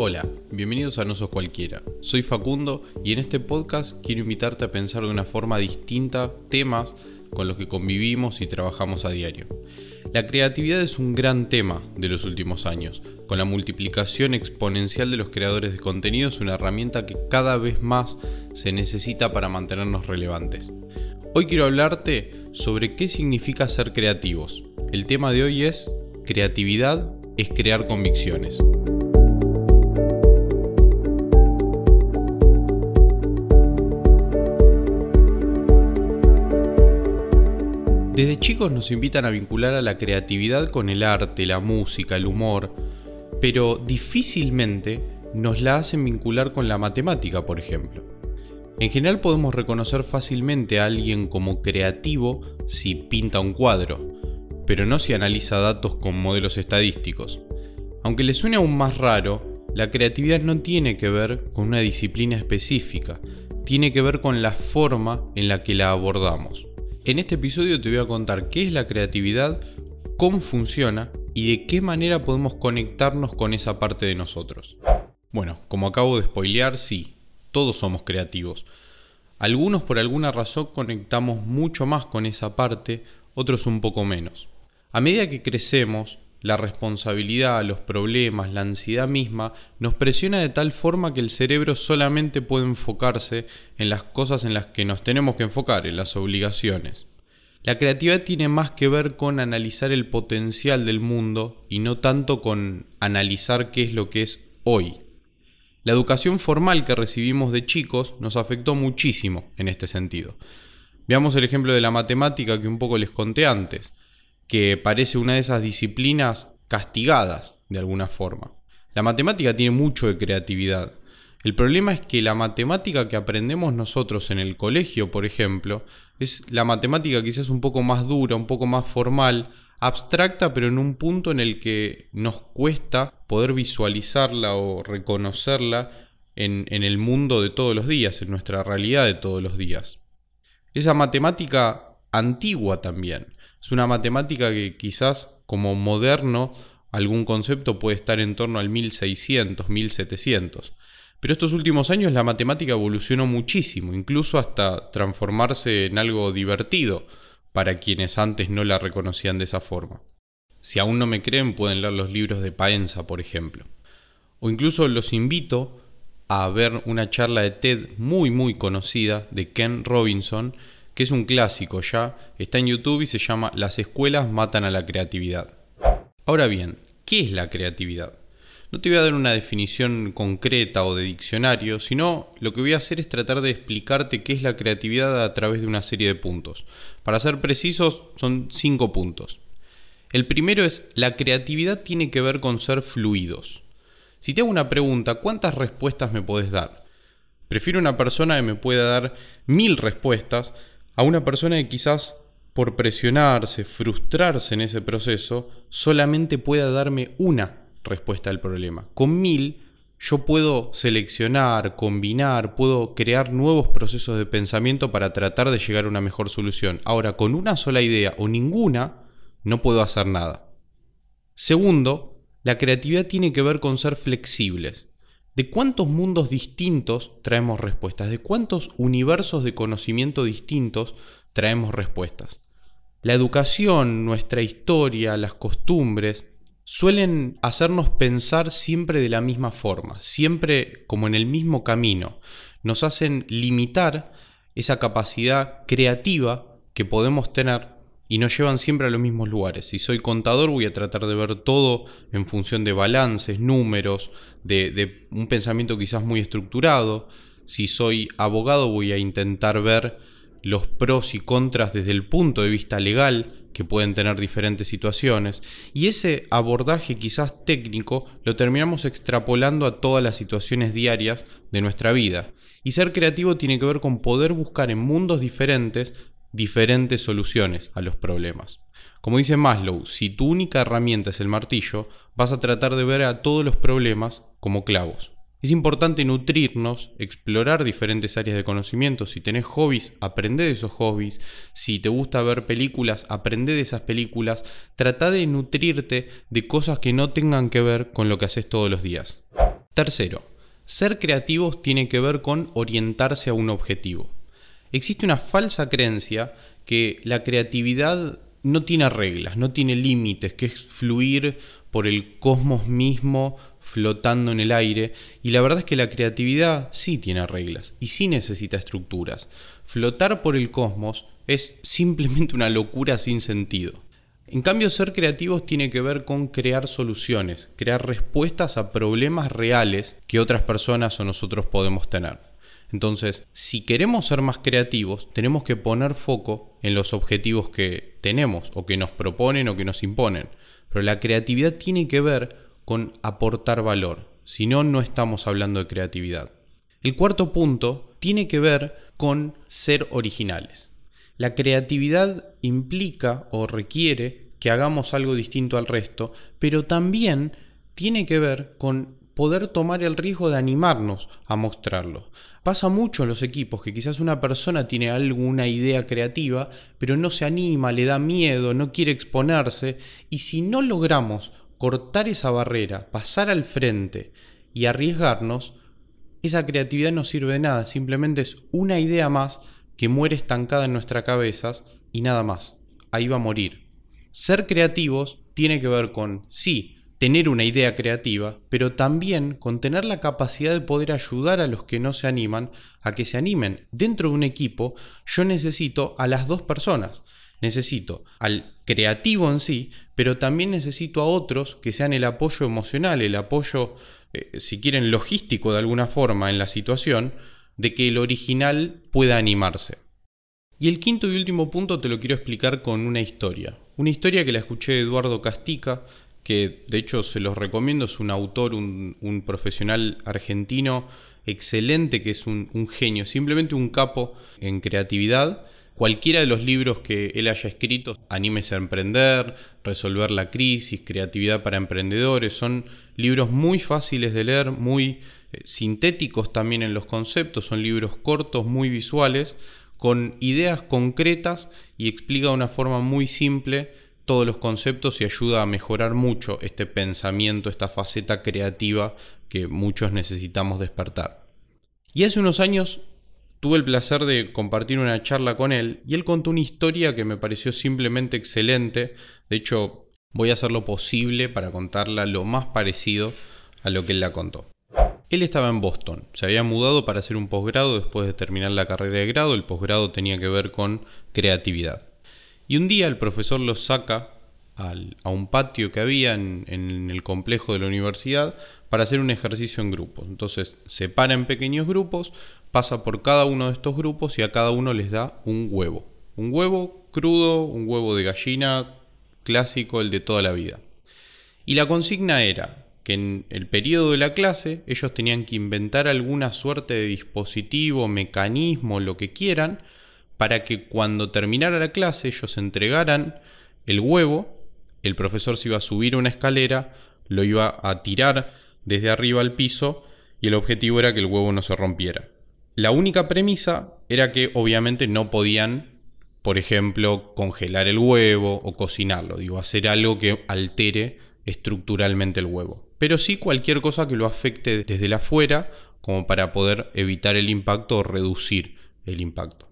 Hola, bienvenidos a No Sos Cualquiera. Soy Facundo y en este podcast quiero invitarte a pensar de una forma distinta temas con los que convivimos y trabajamos a diario. La creatividad es un gran tema de los últimos años. Con la multiplicación exponencial de los creadores de contenido es una herramienta que cada vez más se necesita para mantenernos relevantes. Hoy quiero hablarte sobre qué significa ser creativos. El tema de hoy es creatividad es crear convicciones. Desde chicos nos invitan a vincular a la creatividad con el arte, la música, el humor, pero difícilmente nos la hacen vincular con la matemática, por ejemplo. En general podemos reconocer fácilmente a alguien como creativo si pinta un cuadro, pero no si analiza datos con modelos estadísticos. Aunque le suene aún más raro, la creatividad no tiene que ver con una disciplina específica, tiene que ver con la forma en la que la abordamos. En este episodio te voy a contar qué es la creatividad, cómo funciona y de qué manera podemos conectarnos con esa parte de nosotros. Bueno, como acabo de spoilear, sí, todos somos creativos. Algunos por alguna razón conectamos mucho más con esa parte, otros un poco menos. A medida que crecemos, la responsabilidad, los problemas, la ansiedad misma nos presiona de tal forma que el cerebro solamente puede enfocarse en las cosas en las que nos tenemos que enfocar, en las obligaciones. La creatividad tiene más que ver con analizar el potencial del mundo y no tanto con analizar qué es lo que es hoy. La educación formal que recibimos de chicos nos afectó muchísimo en este sentido. Veamos el ejemplo de la matemática que un poco les conté antes que parece una de esas disciplinas castigadas de alguna forma. La matemática tiene mucho de creatividad. El problema es que la matemática que aprendemos nosotros en el colegio, por ejemplo, es la matemática quizás un poco más dura, un poco más formal, abstracta, pero en un punto en el que nos cuesta poder visualizarla o reconocerla en, en el mundo de todos los días, en nuestra realidad de todos los días. Esa matemática antigua también, es una matemática que quizás como moderno algún concepto puede estar en torno al 1600, 1700. Pero estos últimos años la matemática evolucionó muchísimo, incluso hasta transformarse en algo divertido para quienes antes no la reconocían de esa forma. Si aún no me creen pueden leer los libros de Paenza, por ejemplo. O incluso los invito a ver una charla de TED muy muy conocida de Ken Robinson que es un clásico ya, está en YouTube y se llama Las escuelas matan a la creatividad. Ahora bien, ¿qué es la creatividad? No te voy a dar una definición concreta o de diccionario, sino lo que voy a hacer es tratar de explicarte qué es la creatividad a través de una serie de puntos. Para ser precisos, son cinco puntos. El primero es, la creatividad tiene que ver con ser fluidos. Si te hago una pregunta, ¿cuántas respuestas me puedes dar? Prefiero una persona que me pueda dar mil respuestas a una persona que quizás por presionarse, frustrarse en ese proceso, solamente pueda darme una respuesta al problema. Con mil yo puedo seleccionar, combinar, puedo crear nuevos procesos de pensamiento para tratar de llegar a una mejor solución. Ahora, con una sola idea o ninguna, no puedo hacer nada. Segundo, la creatividad tiene que ver con ser flexibles. ¿De cuántos mundos distintos traemos respuestas? ¿De cuántos universos de conocimiento distintos traemos respuestas? La educación, nuestra historia, las costumbres, suelen hacernos pensar siempre de la misma forma, siempre como en el mismo camino. Nos hacen limitar esa capacidad creativa que podemos tener y nos llevan siempre a los mismos lugares. Si soy contador voy a tratar de ver todo en función de balances, números, de, un pensamiento quizás muy estructurado. Si soy abogado voy a intentar ver los pros y contras desde el punto de vista legal que pueden tener diferentes situaciones. Y ese abordaje quizás técnico lo terminamos extrapolando a todas las situaciones diarias de nuestra vida. Y ser creativo tiene que ver con poder buscar en mundos diferentes diferentes soluciones a los problemas. Como dice Maslow, si tu única herramienta es el martillo, vas a tratar de ver a todos los problemas como clavos. Es importante nutrirnos, explorar diferentes áreas de conocimiento. Si tenés hobbies, aprende de esos hobbies. Si te gusta ver películas, aprende de esas películas. Trata de nutrirte de cosas que no tengan que ver con lo que haces todos los días. Tercero, ser creativos tiene que ver con orientarse a un objetivo. Existe una falsa creencia que la creatividad no tiene reglas, no tiene límites, que es fluir por el cosmos mismo flotando en el aire. Y la verdad es que la creatividad sí tiene reglas y sí necesita estructuras. Flotar por el cosmos es simplemente una locura sin sentido. En cambio, ser creativos tiene que ver con crear soluciones, crear respuestas a problemas reales que otras personas o nosotros podemos tener. Entonces, si queremos ser más creativos, tenemos que poner foco en los objetivos que tenemos o que nos proponen o que nos imponen. Pero la creatividad tiene que ver con aportar valor, si no, no estamos hablando de creatividad. El cuarto punto tiene que ver con ser originales. La creatividad implica o requiere que hagamos algo distinto al resto, pero también tiene que ver con poder tomar el riesgo de animarnos a mostrarlo. Pasa mucho en los equipos que quizás una persona tiene alguna idea creativa, pero no se anima, le da miedo, no quiere exponerse, y si no logramos cortar esa barrera, pasar al frente y arriesgarnos, esa creatividad no sirve de nada, simplemente es una idea más que muere estancada en nuestras cabezas y nada más. Ahí va a morir. Ser creativos tiene que ver con, sí, tener una idea creativa, pero también con tener la capacidad de poder ayudar a los que no se animan a que se animen. Dentro de un equipo yo necesito a las dos personas. Necesito al creativo en sí, pero también necesito a otros que sean el apoyo emocional, el apoyo, eh, si quieren, logístico de alguna forma en la situación, de que el original pueda animarse. Y el quinto y último punto te lo quiero explicar con una historia. Una historia que la escuché de Eduardo Castica, que de hecho se los recomiendo, es un autor, un, profesional argentino excelente, que es un, un genio, simplemente un capo en creatividad. Cualquiera de los libros que él haya escrito, Anímese a emprender, Resolver la crisis, Creatividad para emprendedores, son libros muy fáciles de leer, muy eh, sintéticos también en los conceptos, son libros cortos, muy visuales, con ideas concretas y explica de una forma muy simple todos los conceptos y ayuda a mejorar mucho este pensamiento, esta faceta creativa que muchos necesitamos despertar. Y hace unos años tuve el placer de compartir una charla con él y él contó una historia que me pareció simplemente excelente. De hecho, voy a hacer lo posible para contarla lo más parecido a lo que él la contó. Él estaba en Boston, se había mudado para hacer un posgrado después de terminar la carrera de grado, el posgrado tenía que ver con creatividad. Y un día el profesor los saca a un patio que había en, el complejo de la universidad para hacer un ejercicio en grupo. Entonces se para en pequeños grupos, pasa por cada uno de estos grupos y a cada uno les da un huevo. Un huevo crudo, un huevo de gallina clásico, el de toda la vida. Y la consigna era que en el periodo de la clase ellos tenían que inventar alguna suerte de dispositivo, mecanismo, lo que quieran, para que cuando terminara la clase ellos entregaran el huevo, el profesor se iba a subir una escalera, lo iba a tirar desde arriba al piso y el objetivo era que el huevo no se rompiera. La única premisa era que obviamente no podían, por ejemplo, congelar el huevo o cocinarlo, digo, hacer algo que altere estructuralmente el huevo. Pero sí cualquier cosa que lo afecte desde afuera, como para poder evitar el impacto o reducir el impacto.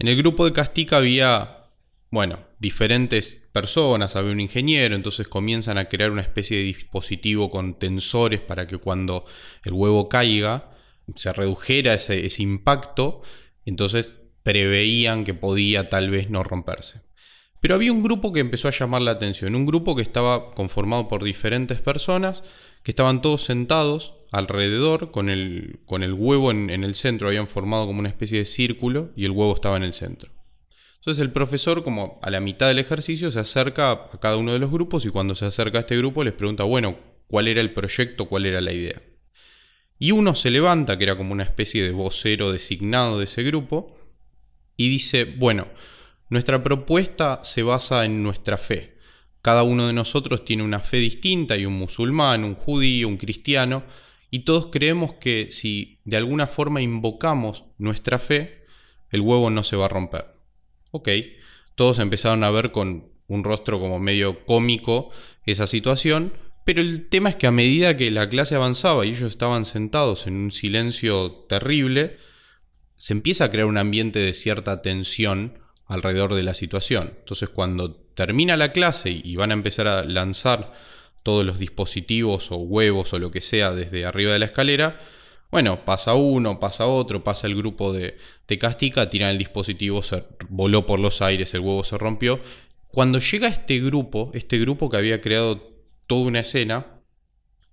En el grupo de Castica había, bueno, diferentes personas, había un ingeniero, entonces comienzan a crear una especie de dispositivo con tensores para que cuando el huevo caiga se redujera ese, ese impacto, entonces preveían que podía tal vez no romperse. Pero había un grupo que empezó a llamar la atención, un grupo que estaba conformado por diferentes personas, que estaban todos sentados alrededor, con el, con el huevo en, el centro, habían formado como una especie de círculo y el huevo estaba en el centro. Entonces el profesor, como a la mitad del ejercicio, se acerca a cada uno de los grupos y cuando se acerca a este grupo les pregunta, bueno, ¿cuál era el proyecto, cuál era la idea? Y uno se levanta, que era como una especie de vocero designado de ese grupo, y dice, bueno, nuestra propuesta se basa en nuestra fe. Cada uno de nosotros tiene una fe distinta, hay un musulmán, un judío, un cristiano, y todos creemos que si de alguna forma invocamos nuestra fe, el huevo no se va a romper. Ok, todos empezaron a ver con un rostro como medio cómico esa situación, Pero el tema es que a medida que la clase avanzaba y ellos estaban sentados en un silencio terrible, se empieza a crear un ambiente de cierta tensión alrededor de la situación. Entonces cuando termina la clase y van a empezar a lanzar todos los dispositivos o huevos o lo que sea desde arriba de la escalera, bueno, pasa uno, pasa otro, pasa el grupo de, de Castica, tiran el dispositivo, se voló por los aires, el huevo se rompió. Cuando llega este grupo, este grupo que había creado toda una escena,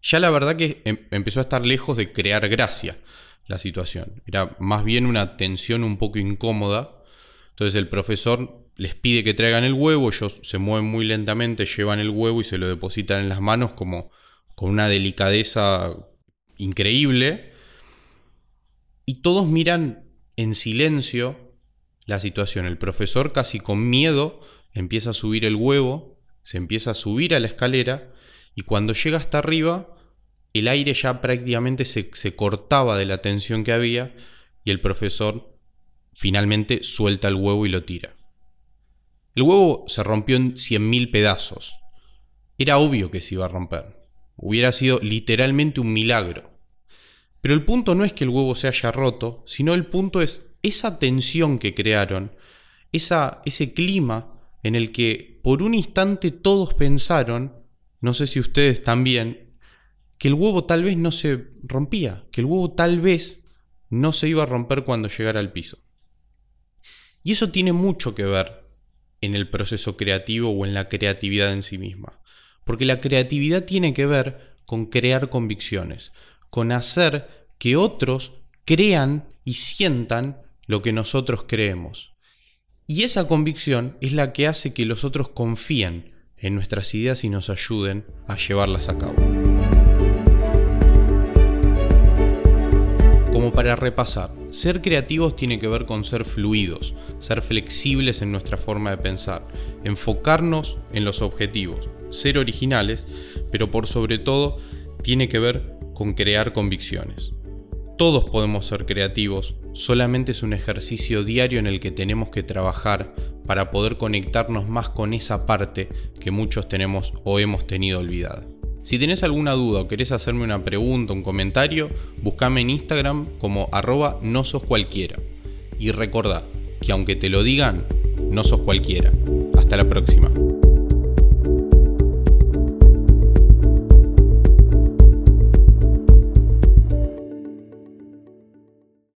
ya la verdad que em, empezó a estar lejos de crear gracia la situación. Era más bien una tensión un poco incómoda. Entonces el profesor les pide que traigan el huevo, ellos se mueven muy lentamente, llevan el huevo y se lo depositan en las manos como con una delicadeza increíble. Y todos miran en silencio la situación. El profesor casi con miedo empieza a subir el huevo, se empieza a subir a la escalera y cuando llega hasta arriba, el aire ya prácticamente se, se cortaba de la tensión que había y el profesor finalmente suelta el huevo y lo tira. El huevo se rompió en 100.000 pedazos. Era obvio que se iba a romper. Hubiera sido literalmente un milagro. Pero el punto no es que el huevo se haya roto, sino el punto es esa tensión que crearon, esa, ese clima en el que por un instante todos pensaron, no sé si ustedes también, que el huevo tal vez no se rompía, que el huevo tal vez no se iba a romper cuando llegara al piso. Y eso tiene mucho que ver en el proceso creativo o en la creatividad en sí misma. Porque la creatividad tiene que ver con crear convicciones, con hacer que otros crean y sientan lo que nosotros creemos. Y esa convicción es la que hace que los otros confíen en nuestras ideas y nos ayuden a llevarlas a cabo. Para repasar, ser creativos tiene que ver con ser fluidos, ser flexibles en nuestra forma de pensar, enfocarnos en los objetivos, ser originales, pero por sobre todo tiene que ver con crear convicciones. Todos podemos ser creativos, solamente es un ejercicio diario en el que tenemos que trabajar para poder conectarnos más con esa parte que muchos tenemos o hemos tenido olvidada. Si tenés alguna duda o querés hacerme una pregunta, un comentario, buscame en Instagram como arroba no sos cualquiera. Y recordá que aunque te lo digan, no sos cualquiera. Hasta la próxima.